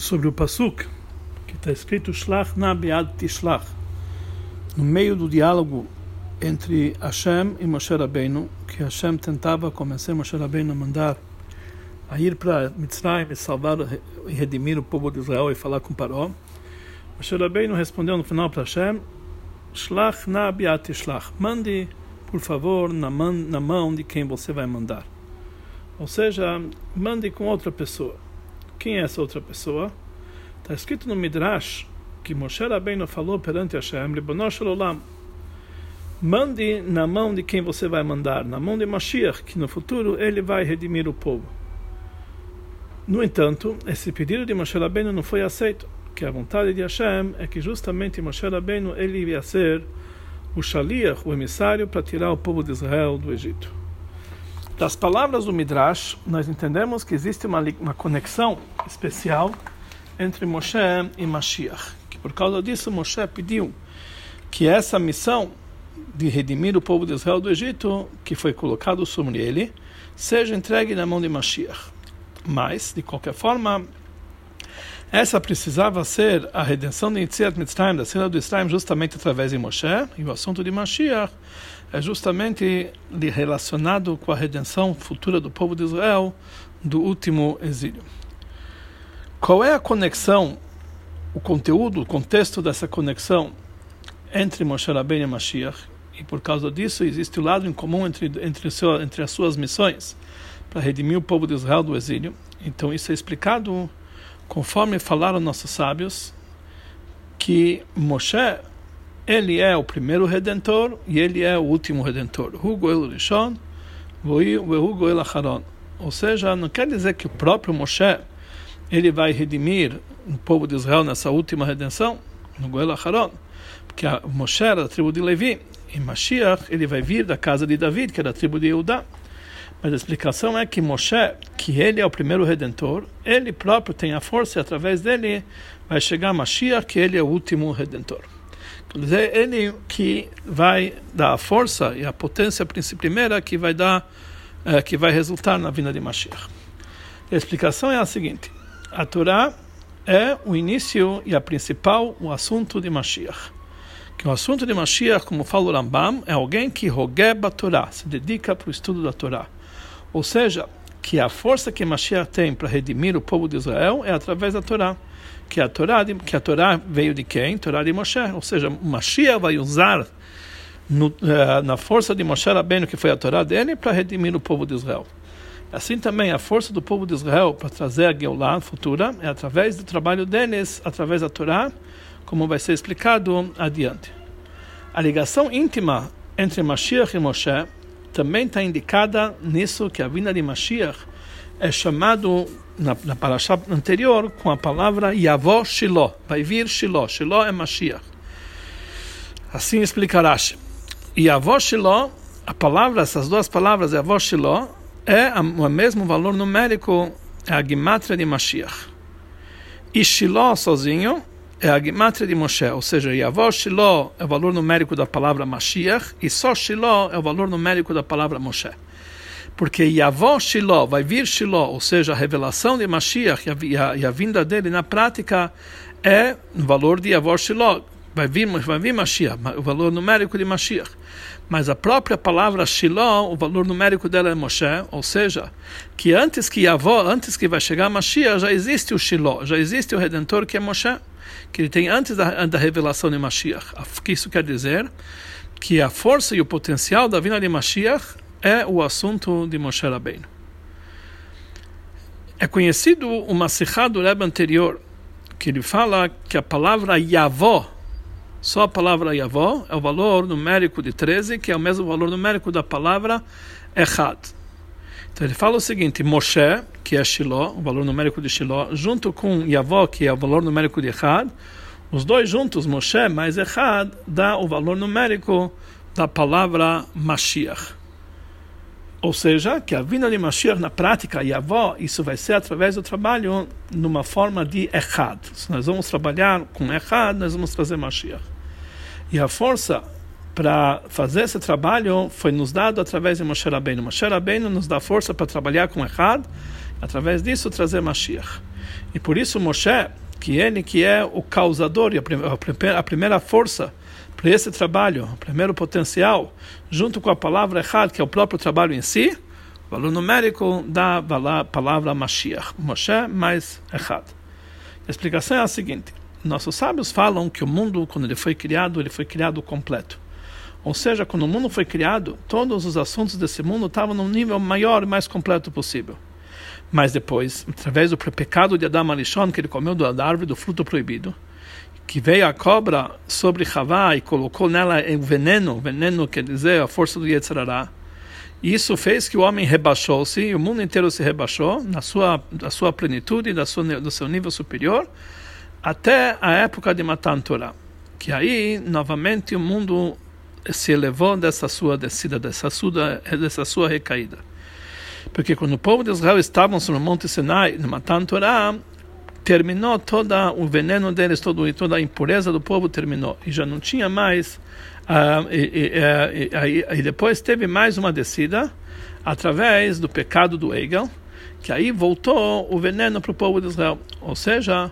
sobre o Pasuk, que está escrito Shlach na Bead Tishlach, no meio do diálogo entre Hashem e Moshe Rabbeinu, que Hashem tentava convencer Moshe Rabbeinu a mandar a ir para Mitzrayim e salvar e redimir o povo de Israel e falar com Paró. Moshe Rabbeinu respondeu no final para Hashem, Shlach na Beat Tishlach, mande, por favor, na, man, na mão de quem você vai mandar. Ou seja, mande com outra pessoa. Quem é essa outra pessoa? Está escrito no Midrash que Moshe Rabbeinu falou perante Hashem, mande na mão de quem você vai mandar, na mão de Mashiach, que no futuro ele vai redimir o povo. No entanto, esse pedido de Moshe Rabbeinu não foi aceito, que a vontade de Hashem é que justamente Moshe Rabbeinu ele ia ser o Shaliach, o emissário, para tirar o povo de Israel do Egito. Das palavras do Midrash, nós entendemos que existe uma, uma conexão especial entre Moshe e Mashiach. Que por causa disso, Moshe pediu que essa missão de redimir o povo de Israel do Egito, que foi colocado sobre ele, seja entregue na mão de Mashiach. Mas, de qualquer forma, essa precisava ser a redenção de Yitziat Mitzrayim, da cena do Israel, justamente através de Moshe, e o assunto de Mashiach é justamente relacionado com a redenção futura do povo de Israel do último exílio. Qual é a conexão, o conteúdo, o contexto dessa conexão entre Moshe Rabbeinu e Mashiach? E por causa disso existe o lado em comum entre, entre, seu, entre as suas missões para redimir o povo de Israel do exílio. Então isso é explicado conforme falaram nossos sábios que Moshe ele é o primeiro redentor e ele é o último redentor. Hugo el Rishon, Hugo el Acharon. Ou seja, não quer dizer que o próprio Moshe ele vai redimir o povo de Israel nessa última redenção, no Goel Acharon, porque a Moshe era da tribo de Levi, e Mashiach ele vai vir da casa de David, que é da tribo de Eudá. Mas a explicação é que Moshe, que ele é o primeiro redentor, ele próprio tem a força e através dele vai chegar Mashiach, que ele é o último redentor. Dizer, ele que vai dar a força e a potência primeira que vai dar, é, que vai resultar na vinda de Mashiach. A explicação é a seguinte: a Torá é o início e a principal o assunto de Mashiach. Que o assunto de Mashiach, como fala o Rambam, é alguém que rogueba a Torá, se dedica para o estudo da Torá. Ou seja, que a força que Mashiach tem para redimir o povo de Israel é através da Torá que a Torá, que a Torá veio de quem? Torá de Moshe. Ou seja, Mashiach vai usar no, uh, na força de Moshe Rabbeinu, que foi a Torá dele, para redimir o povo de Israel. Assim também a força do povo de Israel para trazer a Geulah futura é através do trabalho deles, através da Torá, como vai ser explicado adiante. A ligação íntima entre Mashiach e Moshe também está indicada nisso que a vinda de Mashiach é chamado na, na parasha anterior com a palavra Yavó Shiloh. Vai vir Shiloh. Shiloh é Mashiach. Assim explica Rashi. Yavó Shiloh, a palavra, essas duas palavras, Yavó Shiloh, é o mesmo valor numérico, é a Gimatria de Mashiach. E Shiloh sozinho é a Gimatria de Moshe, ou seja, Yavó Shiloh é o valor numérico da palavra Mashiach e só Shiloh é o valor numérico da palavra Moshe porque Yavó Shiloh, vai vir Shiloh, ou seja, a revelação de Mashiach e a, e a, vinda dele na prática é o valor de Yavó Shiloh, vai vir, vai vir Mashiach, o valor numérico de Mashiach. Mas a própria palavra Shiloh, o valor numérico dela é Moshe, ou seja, que antes que Yavó, antes que vai chegar Mashiach, já existe o Shiloh, já existe o Redentor que é Moshe, que ele tem antes da, da revelação de Mashiach. O que isso quer dizer? Que a força e o potencial da vinda de Mashiach é o assunto de Moshe Rabbeinu. É conhecido o Masihá do Rebbe anterior, que ele fala que a palavra Yavó, só a palavra Yavó, é o valor numérico de 13, que é o mesmo valor numérico da palavra Echad. Então ele fala o seguinte: Moshe, que é Shiloh, o valor numérico de Shiloh, junto com Yavó, que é o valor numérico de Echad, os dois juntos, Moshe mais Echad, dá o valor numérico da palavra Mashiach. Ou seja, que a vinda de Mashiach na prática, e isso vai ser através do trabalho numa forma de Echad. Se nós vamos trabalhar com Echad, nós vamos trazer Mashiach. E a força para fazer esse trabalho foi nos dado através de Moshe Rabbeinu. Moshe Rabbeinu nos dá força para trabalhar com Echad, através disso trazer Mashiach. E por isso Moshe, que ele que é o causador e a primeira força para esse trabalho, primeiro potencial, junto com a palavra Echad, que é o próprio trabalho em si, o valor numérico da palavra Mashiach, Moshe mais Echad. A explicação é a seguinte: nossos sábios falam que o mundo, quando ele foi criado, ele foi criado completo. Ou seja, quando o mundo foi criado, todos os assuntos desse mundo estavam no nível maior e mais completo possível. Mas depois, através do pecado de Adam Alishon, que ele comeu da árvore do fruto proibido, que veio a cobra sobre Havá e colocou nela o veneno, veneno quer dizer a força do Yetzirará, isso fez que o homem rebaixou-se, o mundo inteiro se rebaixou na sua, na sua plenitude, da sua, do seu nível superior, até a época de Matan Torah. Que aí, novamente, o mundo se elevou dessa sua descida, dessa sua, dessa sua recaída. Porque quando o povo de Israel estava sobre o Monte Sinai, no Matan Torah, terminou todo o veneno deles, todo, toda a impureza do povo terminou. E já não tinha mais. Uh, e, e, e, e, depois teve mais uma descida através do pecado do Egel, que aí voltou o veneno para o povo de Israel. Ou seja,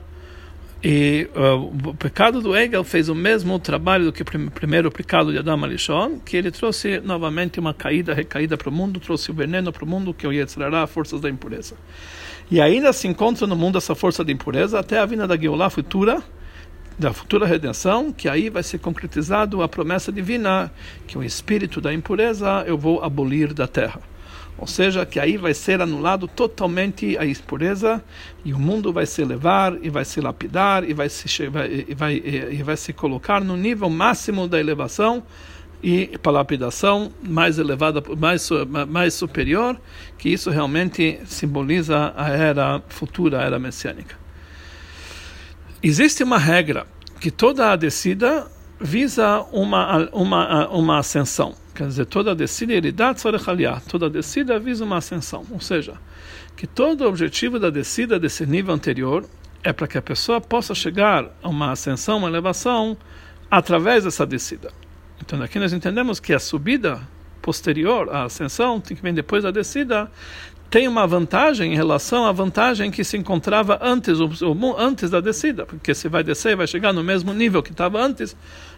e uh, o pecado do Egel fez o mesmo trabalho do que o primeiro pecado de Adam Alishon, que ele trouxe novamente uma caída, recaída para o mundo, trouxe o veneno para o mundo, que é o Yetzirará, forças da impureza. E ainda se encontra no mundo essa força da impureza até a vinda da Geulah futura, da futura redenção, que aí vai ser concretizado a promessa divina, que o espírito da impureza eu vou abolir da terra. Ou seja, que aí vai ser anulado totalmente a impureza e o mundo vai se elevar e vai se lapidar e vai se, vai, vai, vai se colocar no nível máximo da elevação e para lapidação mais elevada, mais, mais superior, que isso realmente simboliza a era futura, a era messiânica. Existe uma regra que toda a descida visa uma, uma, uma ascensão. Quer dizer, toda descida iridat sorechaliah, toda descida visa uma ascensão. Ou seja, que todo o objetivo da descida desse nível anterior é para que a pessoa possa chegar a uma ascensão, uma elevação, através dessa descida. Então aqui nós entendemos que a subida posterior à ascensão, que vem depois da descida, tem uma vantagem em relação à vantagem que se encontrava antes, antes da descida, porque se vai descer e vai chegar no mesmo nível que estava antes,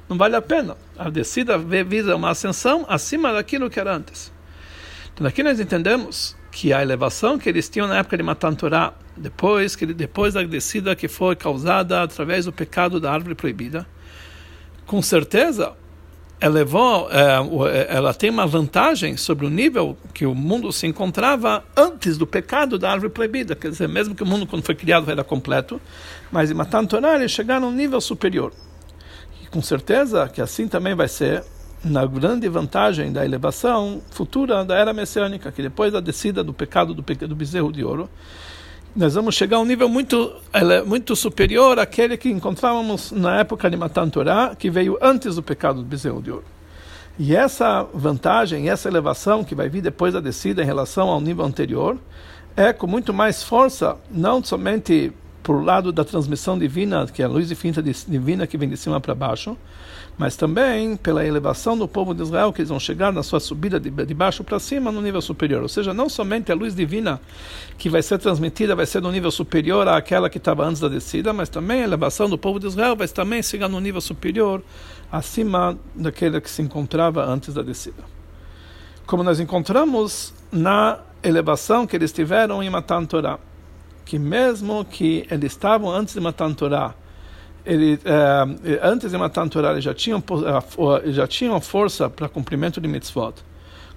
não vale a pena. A descida visa uma ascensão acima daquilo que era antes. Então aqui nós entendemos que a elevação que eles tinham na época de Matan Torah, depois, que, depois da descida que foi causada através do pecado da árvore proibida, com certeza elevou, é, ela tem uma vantagem sobre o nível que o mundo se encontrava antes do pecado da árvore proibida. Quer dizer, mesmo que o mundo, quando foi criado, era completo, mas em Matan Torah eles chegaram a um nível superior com certeza que assim também vai ser na grande vantagem da elevação futura da era messiânica, que depois da descida do pecado do, do bezerro de ouro, nós vamos chegar a um nível muito, muito superior àquele que encontrávamos na época de Matan que veio antes do pecado do bezerro de ouro. E essa vantagem, essa elevação que vai vir depois da descida em relação ao nível anterior, é com muito mais força, não somente por lado da transmissão divina, que é a luz divina que vem de cima para baixo, mas também pela elevação do povo de Israel, que eles vão chegar na sua subida de, de baixo para cima no nível superior. Ou seja, não somente a luz divina que vai ser transmitida vai ser no nível superior àquela que estava antes da descida, mas também a elevação do povo de Israel vai também chegar no nível superior acima daquele que se encontrava antes da descida. Como nós encontramos na elevação que eles tiveram em Matan Torah que mesmo que eles estavam antes de matar Torá, ele, eh, antes de matar Torá, já tinham, eh, já tinham força para cumprimento de mitzvot.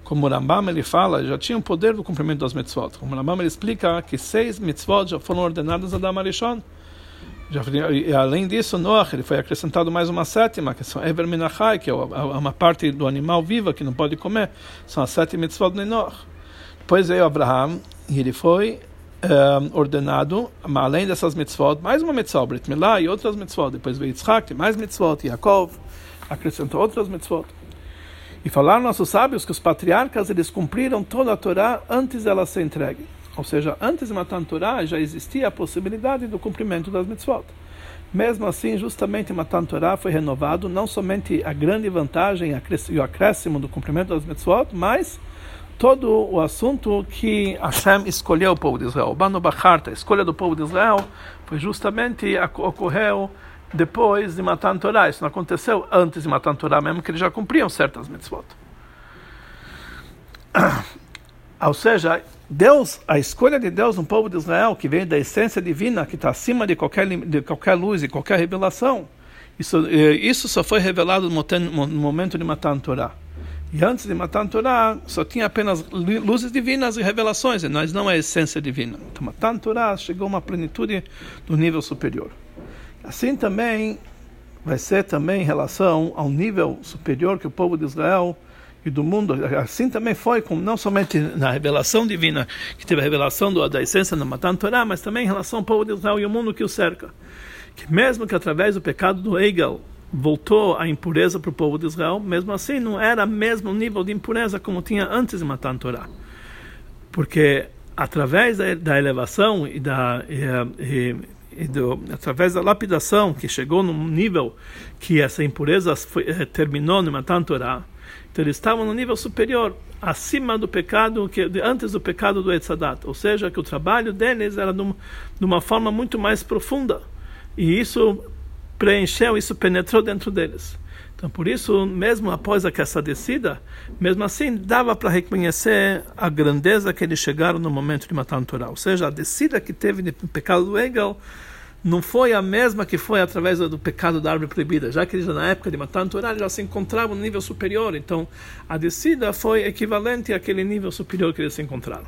Como o Rambam ele fala, já tinham poder do cumprimento das mitzvot. Como o Rambam ele explica que seis mitzvot já foram ordenadas a Adam Arishon. Já, e além disso, Noach, ele foi acrescentado mais uma sétima, que são Ever Minachai, que é uma parte do animal viva que não pode comer. São as sete mitzvot de Noach. Depois veio Abraham e ele foi um, ordenado, além dessas mitzvot, mais uma mitzvah, Brit Milá e outras mitzvot. Depois veio Yitzhak, mais mitzvot, Yaakov acrescentou outras mitzvot. E falaram nossos sábios que os patriarcas eles cumpriram toda a Torá antes dela ser entregue. Ou seja, antes de matar a Torá já existia a possibilidade do cumprimento das mitzvot. Mesmo assim, justamente Matan Torá foi renovado não somente a grande vantagem e o acréscimo do cumprimento das mitzvot, mas todo o assunto que Hashem escolheu o povo de Israel. Bano Bacharta, a escolha do povo de Israel, foi justamente ocorreu depois de Matan Torah. Isso não aconteceu antes de Matan Torah, mesmo que eles já cumpriam certas mitzvot. Ou seja, Deus, a escolha de Deus no povo de Israel, que vem da essência divina, que está acima de qualquer, de qualquer luz e qualquer revelação, isso, eh, isso só foi revelado no momento de Matan Torah. E antes de Matan Torah, só tinha apenas luzes divinas e revelações, mas não a essência divina. Então, Matan Torah chegou a uma plenitude do nível superior. Assim também vai ser também em relação ao nível superior que o povo de Israel e do mundo, assim também foi, com, não somente na revelação divina, que teve a revelação do, da essência da Matan Torah, mas também em relação ao povo de Israel e o mundo que o cerca. Que mesmo que através do pecado do Egel voltou a impureza para o povo de Israel, mesmo assim não era o mesmo nível de impureza como tinha antes de Matan Torah. Porque através da, elevação e da e, e do, através da lapidação que chegou num nível que essa impureza foi, eh, terminou no Matan Torah, então eles estavam no nível superior, acima do pecado, que antes do pecado do Etzadat. Ou seja, que o trabalho deles era de uma forma muito mais profunda. E isso preencheu, isso penetrou dentro deles. Então, por isso, mesmo após essa descida, mesmo assim, dava para reconhecer a grandeza que eles chegaram no momento de matar Torah. Ou seja, a descida que teve no pecado do Egel não foi a mesma que foi através do pecado da árvore proibida, já que eles na época de Matan Torah já se encontravam no nível superior, então a descida foi equivalente àquele nível superior que eles se encontraram.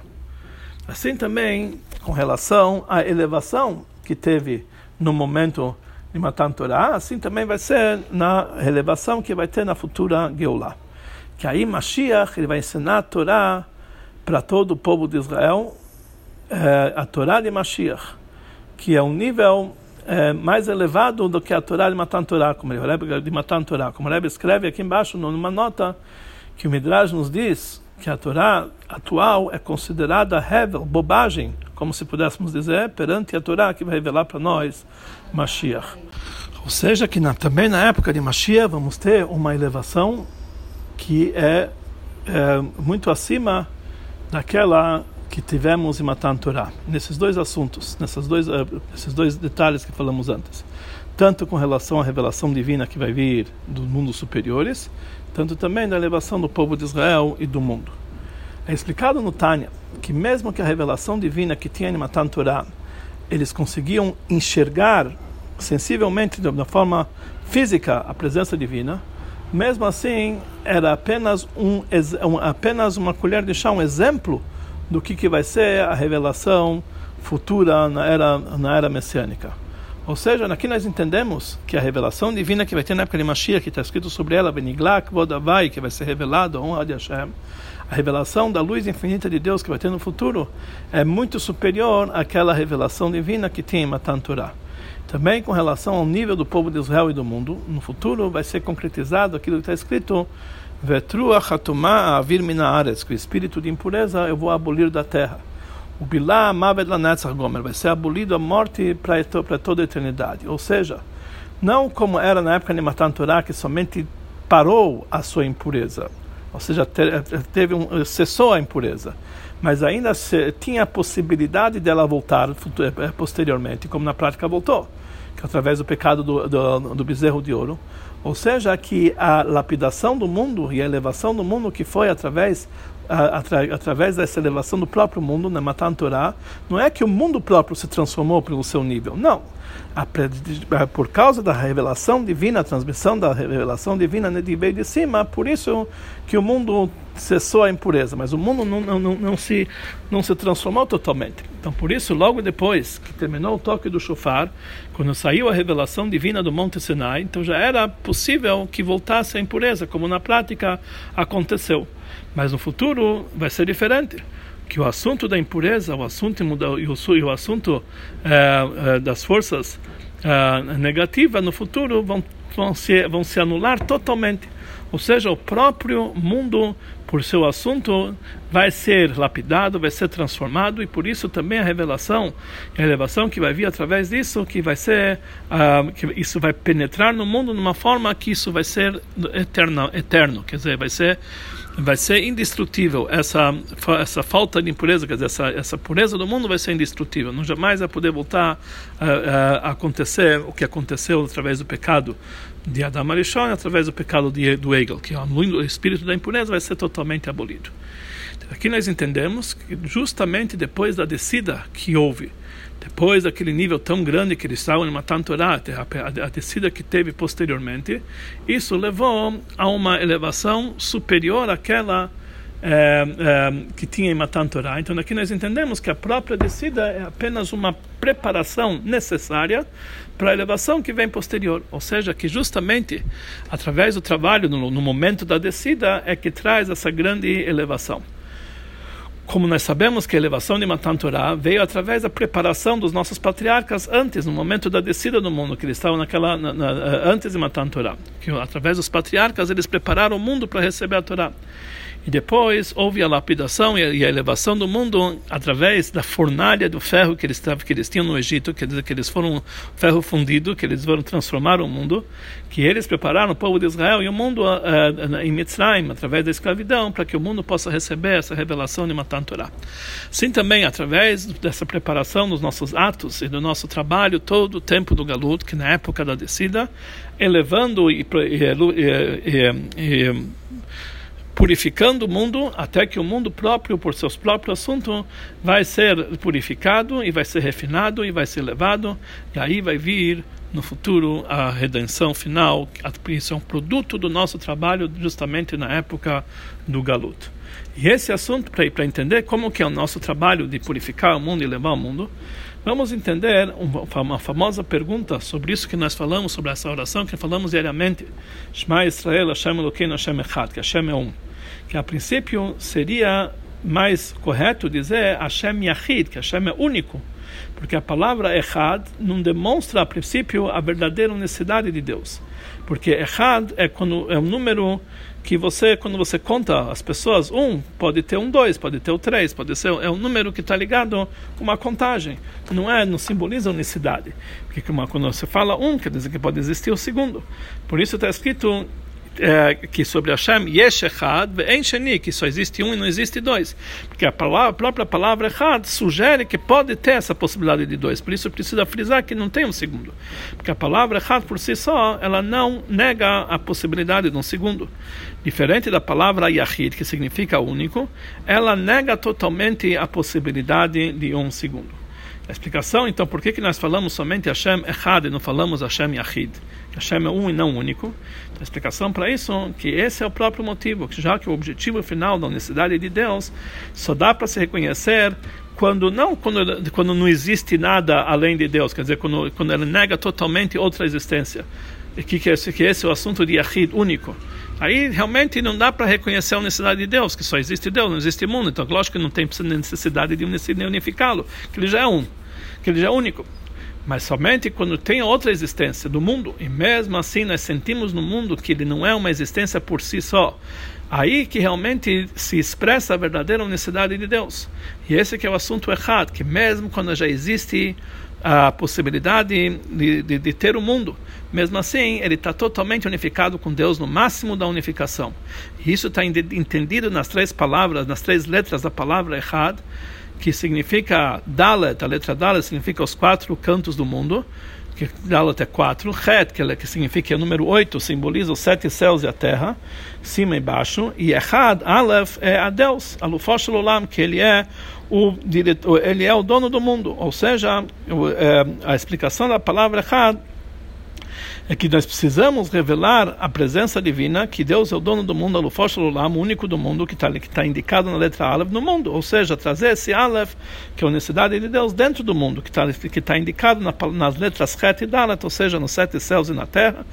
Assim também com relação à elevação que teve no momento de Matan Torah, assim também vai ser na elevação que vai ter na futura Geulah. Que aí Mashiach ele vai ensinar a Torá para todo o povo de Israel, eh, a Torá de Mashiach que é um nível é, mais elevado do que a Torá de Matan Torah, como o Rebbe, de Matan Torah. Como o Rebbe escreve aqui embaixo numa nota que o Midrash nos diz que a Torá atual é considerada hevel, bobagem, como se pudéssemos dizer, perante a Torá que vai revelar para nós Mashiach. Ou seja, que na, também na época de Mashiach vamos ter uma elevação que é, é muito acima daquela que tivemos em Matan Torah, nesses dois assuntos, nesses dois, uh, nesses dois detalhes que falamos antes. Tanto com relação à revelação divina que vai vir dos mundos superiores, tanto também da elevação do povo de Israel e do mundo. É explicado no Tânia que mesmo que a revelação divina que tinha em Matan Torah, eles conseguiam enxergar sensivelmente, de uma forma física, a presença divina, mesmo assim era apenas, um, apenas uma colher de chá, um exemplo do que, que vai ser a revelação futura na era, na era messiânica. Ou seja, aqui nós entendemos que a revelação divina que vai ter na época de Mashiach, que está escrito sobre ela, Beniglak Vodavai, que vai ser revelado, honra de Hashem, a revelação da luz infinita de Deus que vai ter no futuro, é muito superior àquela revelação divina que tem em Matan Torah. Também com relação ao nível do povo de Israel e do mundo, no futuro vai ser concretizado aquilo que está escrito Vetrua chatumá avir minaares, que o espírito de impureza eu vou abolir da terra. O bilá maved lanetzach gomer, vai ser abolido a morte para toda a eternidade. Ou seja, não como era na época de Matan Torah, que somente parou a sua impureza, ou seja, teve um, cessou a impureza, mas ainda se, tinha a possibilidade dela voltar eh, posteriormente, como na prática voltou, que através do pecado do, do, do bezerro de ouro, ou seja, que a lapidação do mundo e a elevação do mundo que foi através através dessa elevação do próprio mundo, na Matan Torah, não é que o mundo próprio se transformou pelo seu nível, não. por causa da revelação divina, a transmissão da revelação divina de veio de cima, por isso que o mundo cessou a impureza, mas o mundo não, não, não, não, se, não se transformou totalmente. Então, por isso, logo depois que terminou o toque do shofar, quando saiu a revelação divina do Monte Sinai, então já era possível que voltasse a impureza, como na prática aconteceu. Mas no futuro vai ser diferente que o assunto da impureza, o assunto e o assunto eh, eh, das forças eh, negativas no futuro vão, vão, se, vão se anular totalmente. Ou seja, o próprio mundo, por seu assunto, vai ser lapidado, vai ser transformado, e por isso também a revelação, a elevação que vai vir através disso, que vai ser, uh, que isso vai penetrar no mundo de uma forma que isso vai ser eterno, eterno quer dizer, vai ser vai ser indestrutível. Essa, essa falta de impureza, quer dizer, essa, essa pureza do mundo vai ser indestrutível. Não jamais vai poder voltar a, a, a acontecer o que aconteceu através do pecado de Adam Arishon, através do pecado de, do Egel, que o espírito da impureza vai ser totalmente abolido. Aqui nós entendemos que justamente depois da descida que houve, depois daquele nível tão grande que eles estavam em Matan Torah, a, descida que teve posteriormente, isso levou a uma elevação superior àquela é, é, que tinha em Matan Torah. Então aqui nós entendemos que a própria descida é apenas uma preparação necessária para a elevação que vem posterior. Ou seja, que justamente através do trabalho no, no momento da descida é que traz essa grande elevação. Como nós sabemos que a elevação de Matan Torah veio através da preparação dos nossos patriarcas antes, no momento da descida do mundo, que eles estavam naquela na, na, antes de Matan Torah, que através dos patriarcas eles prepararam o mundo para receber a Torá. E depois houve a lapidação e a, e elevação do mundo através da fornalha do ferro que eles, que eles tinham no Egito, quer dizer, que eles foram ferro fundido, que eles foram transformar o mundo, que eles prepararam o povo de Israel e o mundo uh, em Mitzrayim, através da escravidão, para que o mundo possa receber essa revelação de Matan Torah. Sim, também através dessa preparação dos nossos atos e do nosso trabalho todo o tempo do Galut, que na época da descida, elevando e, e, e purificando o mundo até que o mundo próprio, por seus próprios assuntos, vai ser purificado e vai ser refinado e vai ser levado, e aí vai vir no futuro a redenção final, isso é um produto do nosso trabalho justamente na época do Galut. E esse assunto, para entender como que é o nosso trabalho de purificar o mundo e levar o mundo, vamos entender uma famosa pergunta sobre isso que nós falamos, sobre essa oração que falamos diariamente. Shema Israel, Hashem Elokeinu, Hashem Echad, que Hashem é um que a princípio seria mais correto dizer Hashem Yahid, que Hashem é único, porque a palavra Echad não demonstra a princípio a verdadeira unicidade de Deus, porque Echad é quando é um número que você quando você conta as pessoas um pode ter um dois pode ter o um três pode ser é um número que está ligado com uma contagem não é não simboliza unicidade porque uma, quando você fala um quer dizer que pode existir o segundo. Por isso está escrito é, que sobre Hashem Yesh Echad Sheni, que só existe um e não existe dois. Porque a, palavra, a própria palavra Echad sugere que pode ter essa possibilidade de dois. Por isso precisa frisar que não tem um segundo. Porque a palavra Echad por si só, ela não nega a possibilidade de um segundo. Diferente da palavra Yahid, que significa único, ela nega totalmente a possibilidade de um segundo. A explicação, então, por que, que nós falamos somente Hashem Echad e não falamos Hashem Yahid? Hashem é um e não único. A explicação para isso é que esse é o próprio motivo, que já que o objetivo final da unicidade de Deus só dá para se reconhecer quando não quando, quando não existe nada além de Deus, quer dizer, quando, quando ele nega totalmente outra existência. E que, que, esse, que esse é o assunto de Yahid, único. Aí realmente não dá para reconhecer a unicidade de Deus, que só existe Deus, não existe mundo. Então, lógico que não tem necessidade de unificá-lo, que ele já é um, que ele já é único. Mas somente quando tem outra existência do mundo, e mesmo assim nós sentimos no mundo que ele não é uma existência por si só, aí que realmente se expressa a verdadeira unicidade de Deus. E esse que é o assunto errado, que mesmo quando já existe a possibilidade de, de, de ter o mundo. Mesmo assim, ele está totalmente unificado com Deus no máximo da unificação. Isso está entendido nas três palavras, nas três letras da palavra Echad, que significa Dalet, a letra Dalet significa os quatro cantos do mundo, que Dalet é quatro, Het, que, que significa é o número oito, simboliza os sete céus e a terra, cima e baixo, e Echad, Aleph, é a Deus, Alufosh Olam, que ele é o diretor, ele é o dono do mundo, ou seja, é, a explicação da palavra Echad é que nós precisamos revelar a presença divina, que Deus é o dono do mundo, o único do mundo, que está tá indicado na letra Aleph no mundo, ou seja, trazer esse Aleph, que é a unicidade de Deus, dentro do mundo, que está que tá indicado na, nas letras Het e Dalet, ou seja, nos sete céus e na terra,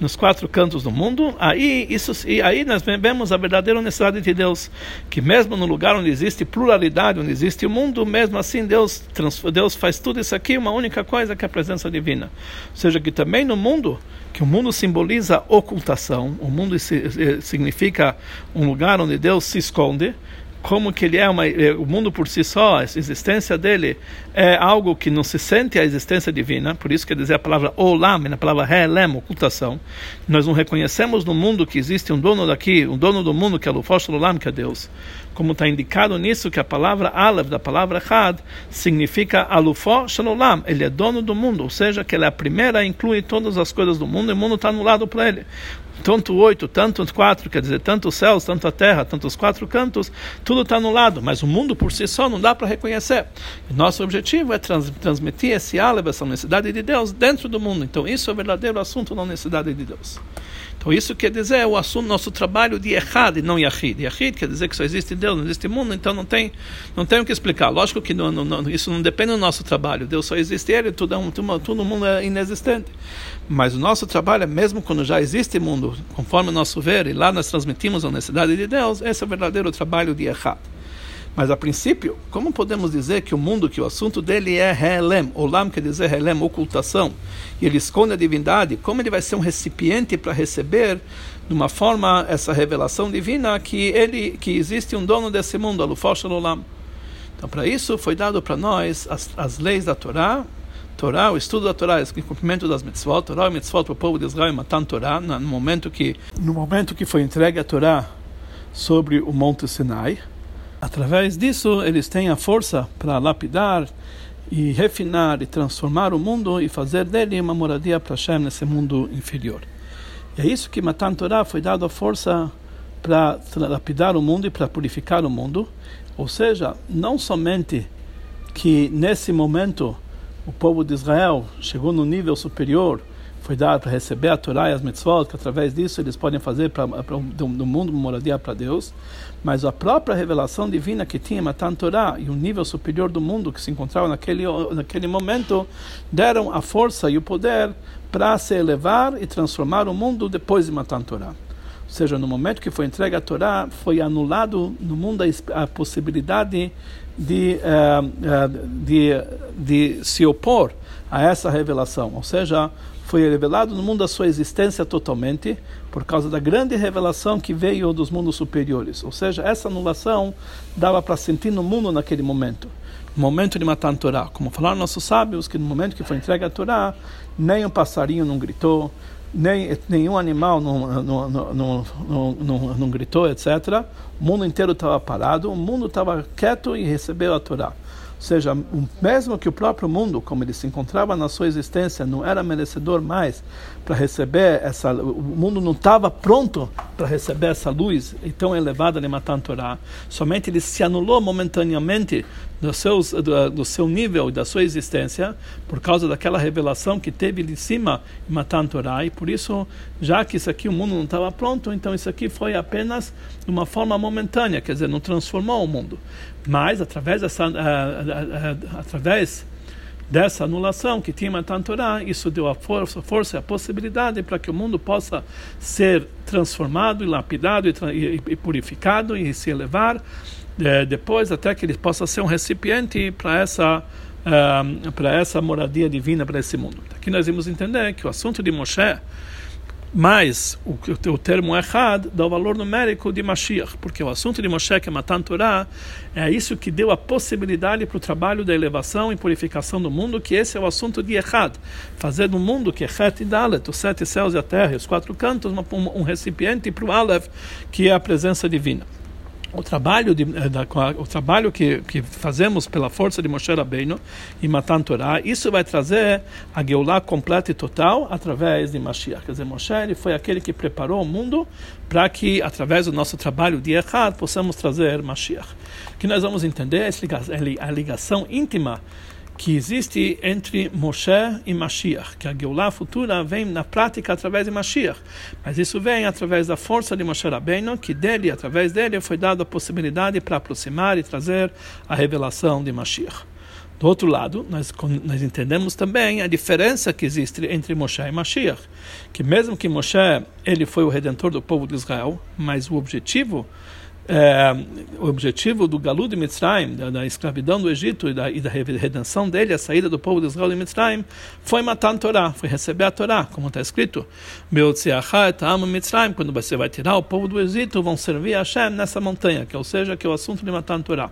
nos quatro cantos do mundo, aí, isso, e aí nós vemos a verdadeira unicidade de Deus, que mesmo no lugar onde existe pluralidade, onde existe o mundo, mesmo assim Deus, Deus faz tudo isso aqui uma única coisa, que é a presença divina. Ou seja, que também no mundo, que o mundo simboliza ocultação, o mundo significa um lugar onde Deus se esconde, como que ele é uma, é, o mundo por si só, a existência dele é algo que não se sente a existência divina, por isso quer dizer a palavra olam, na palavra helem, ocultação. Nós não reconhecemos no mundo que existe um dono daqui, um dono do mundo que é Lufosh Olam, que é Deus. Como está indicado nisso que a palavra Aleph, da palavra Had, significa Alufó Shalom, ele é dono do mundo, ou seja, que ele é a primeira, inclui todas as coisas do mundo e o mundo está anulado para ele tanto oito, tanto quatro, quer dizer, tanto os céus, tanto a terra, tanto os quatro cantos, tudo está anulado, mas o mundo por si só não dá para reconhecer. E nosso objetivo é trans, transmitir esse Aleph, essa necessidade de Deus, dentro do mundo. Então, isso é o verdadeiro assunto da necessidade de Deus. Então isso quer dizer o assunto nosso trabalho de Echad e não Yahid. Yahid quer dizer que só existe Deus, não existe mundo, então não tem, não tem o que explicar. Lógico que não, não, isso não depende do nosso trabalho. Deus só existe Ele, tudo, é tudo, todo mundo é inexistente. Mas o nosso trabalho é mesmo quando já existe mundo, conforme o nosso ver, e lá nós transmitimos a necessidade de Deus, esse é o verdadeiro trabalho de Echad. Mas a princípio, como podemos dizer que o mundo, que o assunto dele é Helem, Olam quer dizer Helem, ocultação, e ele esconde a divindade, como ele vai ser um recipiente para receber de uma forma essa revelação divina que ele que existe um dono desse mundo, Alufosh Olam. Então, para isso foi dado para nós as, as leis da Torá, Torá, o estudo da Torá, o cumprimento das mitzvot, Torá e mitzvot para o povo de Israel, matando Torá, no momento que no momento que foi entregue a Torá sobre o Monte Sinai. Através disso, eles têm a força para lapidar e refinar e transformar o mundo e fazer dele uma moradia para Hashem nesse mundo inferior. E é isso que Matan Torah foi dado a força para lapidar o mundo e para purificar o mundo. Ou seja, não somente que nesse momento o povo de Israel chegou no nível superior foi dado para receber a Torá e as mitzvot, que através disso eles podem fazer para do, do mundo uma moradia para Deus, mas a própria revelação divina que tinha Matan Torá e o nível superior do mundo que se encontrava naquele, naquele momento deram a força e o poder para se elevar e transformar o mundo depois de Matan Torá. Ou seja, no momento que foi entregue a Torá, foi anulado no mundo a, possibilidade de, uh, uh, de, de se opor a essa revelação. Ou seja, foi revelado no mundo a sua existência totalmente por causa da grande revelação que veio dos mundos superiores. Ou seja, essa anulação dava para sentir no mundo naquele momento. Momento de matar a Torá. Como falaram nossos sábios, que no momento que foi entregue a Torá, nem um passarinho não gritou, nem nenhum animal não, não, não, não, não gritou, etc. O mundo inteiro estava parado, o mundo estava quieto e recebeu a Torá. Seja, mesmo que o próprio mundo, como ele se encontrava na sua existência, não era merecedor mais para receber essa, o mundo não estava pronto para receber essa luz tão elevada de Matan Torah. Somente ele se anulou momentaneamente do, seus, do, do seu nível e da sua existência por causa daquela revelação que teve de cima em Matan Torah. E por isso, já que isso aqui o mundo não estava pronto, então isso aqui foi apenas uma forma momentânea, quer dizer, não transformou o mundo. Mas através dessa, uh, uh, uh, através dessa anulação que tinha Matan Torah, isso deu a força, força a possibilidade para que o mundo possa ser transformado e lapidado e, e, e purificado e se elevar é, depois até que ele possa ser um recipiente para essa uh, para essa moradia divina para esse mundo. Aqui nós vamos entender que o assunto de Moshe mas o, o termo errado dá o valor numérico de Mashiach, porque o assunto de Moshe, que é Matan Torah, é isso que deu a possibilidade para o trabalho da elevação e purificação do mundo, que esse é o assunto de Echad, fazer do mundo, que é Het e Dalet, os sete céus e a terra, os quatro cantos, um recipiente para o Aleph, que é a presença divina o trabalho, de, eh, da, o trabalho que, que fazemos pela força de Moshe Rabbeinu e Matan Torah, isso vai trazer a Geulah completa e total através de Mashiach. Quer dizer, Moshe ele foi aquele que preparou o mundo para que, através do nosso trabalho de Echad, possamos trazer Mashiach. Que nós vamos entender a ligação íntima que existe entre Moshe e Mashiach, que a Geulah futura vem na prática através de Mashiach, mas isso vem através da força de Moshe Rabbeinu, que dele, através dele, foi dada a possibilidade para aproximar e trazer a revelação de Mashiach. Do outro lado, nós, nós entendemos também a diferença que existe entre Moshe e Mashiach, que mesmo que Moshe ele foi o redentor do povo de Israel, mas o objetivo é, o objetivo do Galu de Mitzrayim, da, da, escravidão do Egito e da, e da, redenção dele, a saída do povo de Israel de Mitzrayim, foi matar a Torá, foi receber a Torá, como está escrito. Mitzrayim, quando você vai tirar o povo do Egito, vão servir a Hashem nessa montanha, que ou seja, que é o assunto de matar a Torá.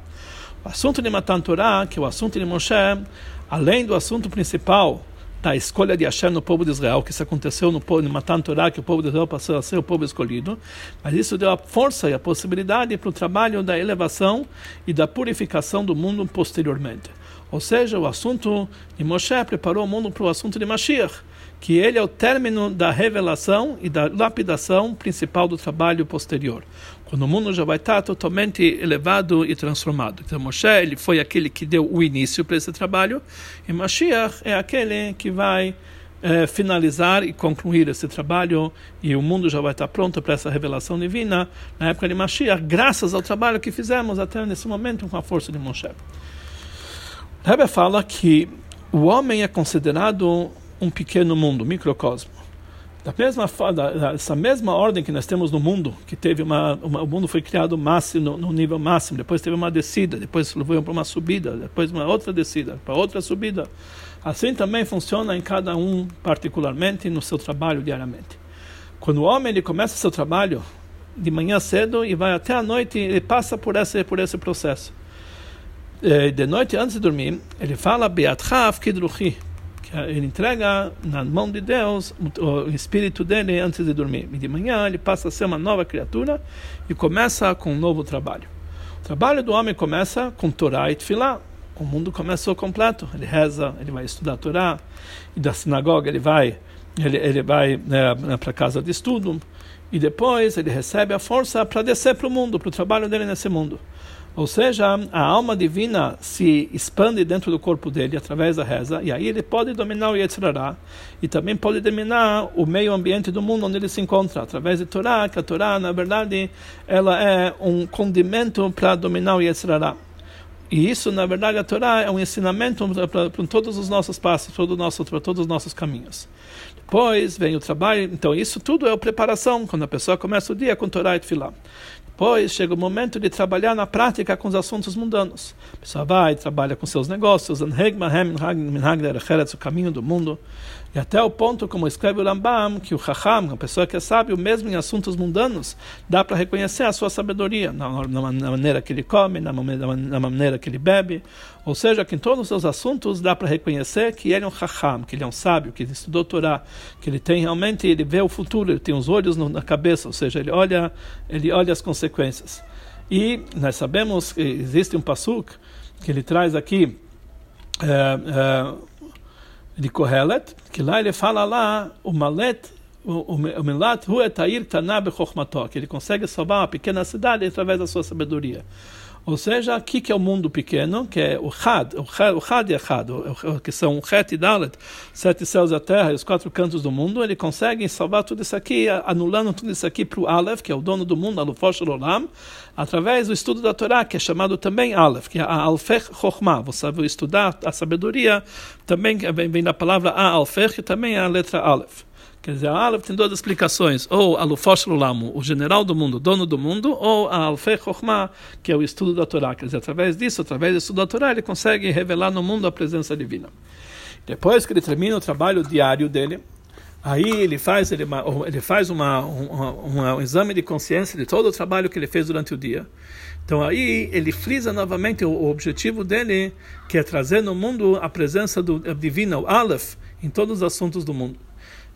O assunto de matar a Torá, que é o assunto de Moshe, além do assunto principal, da escolha de Hashem no povo de Israel, que isso aconteceu no povo de Matan Torá, que o povo de Israel passou a ser o povo escolhido, mas isso deu a força e a possibilidade para o trabalho da elevação e da purificação do mundo posteriormente. Ou seja, o assunto de Moshe preparou o mundo para o assunto de Mashiach, que ele é o término da revelação e da lapidação principal do trabalho posterior quando o mundo já vai estar totalmente elevado e transformado. Então, Moshe ele foi aquele que deu o início para esse trabalho, e Mashiach é aquele que vai é, finalizar e concluir esse trabalho, e o mundo já vai estar pronto para essa revelação divina na época de Mashiach, graças ao trabalho que fizemos até nesse momento com a força de Moshe. Rebbe fala que o homem é considerado um pequeno mundo, microcosmo. Da mesma, essa mesma ordem que nós temos no mundo, que teve uma, uma o mundo foi criado máximo, no, no, nível máximo, depois teve uma descida, depois foi para uma subida, depois uma outra descida, para outra subida. Assim também funciona em cada um particularmente no seu trabalho diariamente. Quando o homem ele começa seu trabalho de manhã cedo e vai até a noite, ele passa por esse por esse processo. Eh, de noite antes de dormir, ele fala Beatchav Kidruchi ele entrega na mão de Deus o espírito dele antes de dormir. E de manhã ele passa a ser uma nova criatura e começa com um novo trabalho. O trabalho do homem começa com Torá e Tfilá. O mundo começou completo. Ele reza, ele vai estudar Torá, e da sinagoga ele vai, ele, ele vai né, para a casa de estudo, e depois ele recebe a força para descer para o mundo, para o trabalho dele nesse mundo. Ou seja, a alma divina se expande dentro do corpo dele através da reza, e aí ele pode dominar o Yetzirará, e também pode dominar o meio ambiente do mundo onde ele se encontra, através de Torá, que a Torá, na verdade, ela é um condimento para dominar o Yetzirará. E isso, na verdade, a Torá é um ensinamento para, todos os nossos passos, todo nosso, para todos os nossos caminhos. Depois vem o trabalho, então isso tudo é preparação, quando a pessoa começa o dia com Torá e Tfilah. Depois chega o momento de trabalhar na prática com os assuntos mundanos. A pessoa vai, trabalha com seus negócios, o caminho do mundo. E até o ponto, como escreve o Rambam, que o Chacham, a pessoa que é sábio, mesmo em assuntos mundanos, dá para reconhecer a sua sabedoria, na, na, na, maneira que ele come, na, na maneira que ele bebe. Ou seja, que em todos os seus assuntos dá para reconhecer que ele é um Chacham, que ele é um sábio, que ele estudou Torá, que ele tem realmente, ele vê o futuro, ele tem os olhos no, na cabeça, ou seja, ele olha, ele olha as consequências. E nós sabemos que existe um pasuk que ele traz aqui. É, é, de Kohelet, que lá ele fala lá, o Malet, o Milat, Hu etair taná bechokhmato, que ele consegue salvar uma pequena cidade através da sua sabedoria. Ou seja, aqui que é o mundo pequeno, que é o Had, o Had, o Had e Had, que são o Het e Dalet, sete céus e a terra e os quatro cantos do mundo, ele consegue salvar tudo isso aqui, anulando tudo isso aqui para o Aleph, que é o dono do mundo, Alufosh Olam, através do estudo da Torá, que é chamado também Aleph, que é a Alfech Chokhmah, você vai estudar a sabedoria, também vem da palavra A Alfech, que também é a letra Aleph. Quer dizer, a Aleph tem duas explicações, ou Alufosh Lulamu, o general do mundo, dono do mundo, ou a Chokhmah, que é o estudo da Torá. Quer dizer, através disso, através do estudo da Torá, ele consegue revelar no mundo a presença divina. Depois que ele termina o trabalho diário dele, aí ele faz, ele, ele faz uma, uma, um exame de consciência de todo o trabalho que ele fez durante o dia. Então aí ele frisa novamente o, o objetivo dele, que é trazer no mundo a presença do, divina, o Aleph, em todos os assuntos do mundo.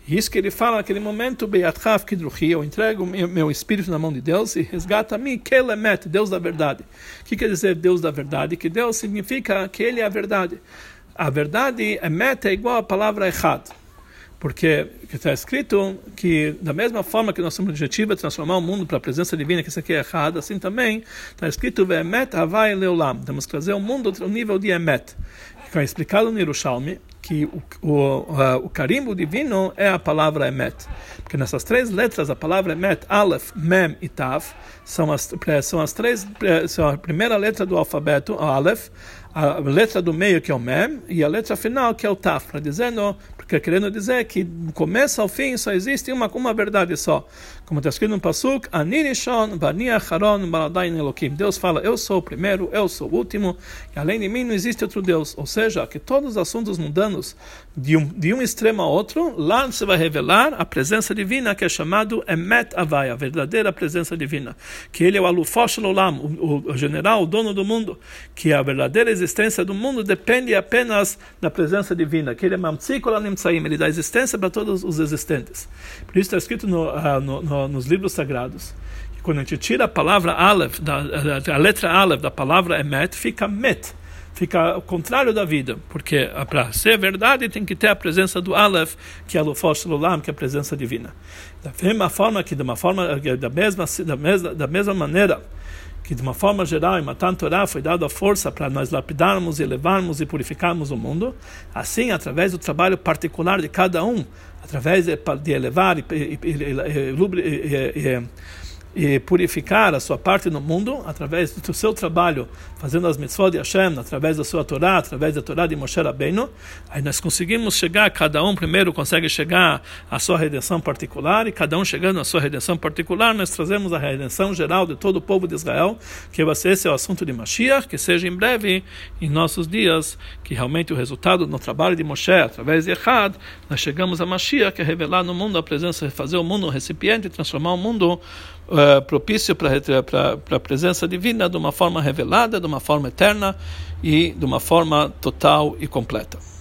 Isso que ele fala naquele momento, Beatchav Kidruchi, eu entrego meu, espírito na mão de Deus e resgata a mim, Kelemet, Deus da verdade. O que quer dizer Deus da verdade? Que Deus significa que Ele é a verdade. A verdade, Emet, é igual à palavra Echad. Porque está escrito que, da mesma forma que nosso objetivo é transformar o mundo para a presença divina, que isso aqui é errado, assim também está escrito Emet. Temos que trazer o mundo ao nível de Emet. Que é explicado no Yerushalmi, que o, o, o carimbo divino é a palavra Emet. Porque nessas três letras, a palavra Emet, Aleph, Mem e Tav, são as, são as três, são a primeira letra do alfabeto, Aleph, a letra do meio, que é o Mem, e a letra final, que é o Taf, para dizendo, porque querendo dizer que do começo ao fim só existe uma, uma verdade só. Como está escrito no Pasuk, Anirishon, Bani Acharon, Baladain Elohim. Deus fala, eu sou o primeiro, eu sou o último, e além de mim não existe outro Deus. Ou seja, que todos os assuntos mundanos, de um, de um extremo a outro, lá se vai revelar a presença divina, que é chamado Emet Avai, a verdadeira presença divina. Que ele é o Alufosh Olam, o, o general, o dono do mundo. Que a verdadeira existência do mundo depende apenas da presença divina. Que ele é Mamtzikol Animtsaim, ele dá existência para todos os existentes. Por isso está escrito no, uh, no, no nos livros sagrados, que quando a gente tira a palavra Aleph, da, a letra Aleph da palavra Emet, fica Met, fica o contrário da vida, porque para ser verdade tem que ter a presença do Aleph, que é o Olam, que é a presença divina. Da mesma forma que, de uma forma, da mesma, da mesma, da mesma maneira, que de uma forma geral em Matan Torah foi dada a força para nós lapidarmos, elevarmos e purificarmos o mundo, assim, através do trabalho particular de cada um, através de, de elevar e, e, e, e purificar a sua parte no mundo através do seu trabalho, fazendo as mitzvot de Hashem, através da sua Torá, através da Torá de Moshe Rabbeinu, aí nós conseguimos chegar, cada um primeiro consegue chegar à sua redenção particular, e cada um chegando à sua redenção particular, nós trazemos a redenção geral de todo o povo de Israel, que esse é o assunto de Mashiach, que seja em breve, em nossos dias, que realmente o resultado no trabalho de Moshe, através de Echad, nós chegamos a Mashiach, que é revelar no mundo a presença, fazer o mundo um recipiente, transformar o mundo uh, propício para a presença divina de uma forma revelada, de uma forma eterna e de uma forma total e completa.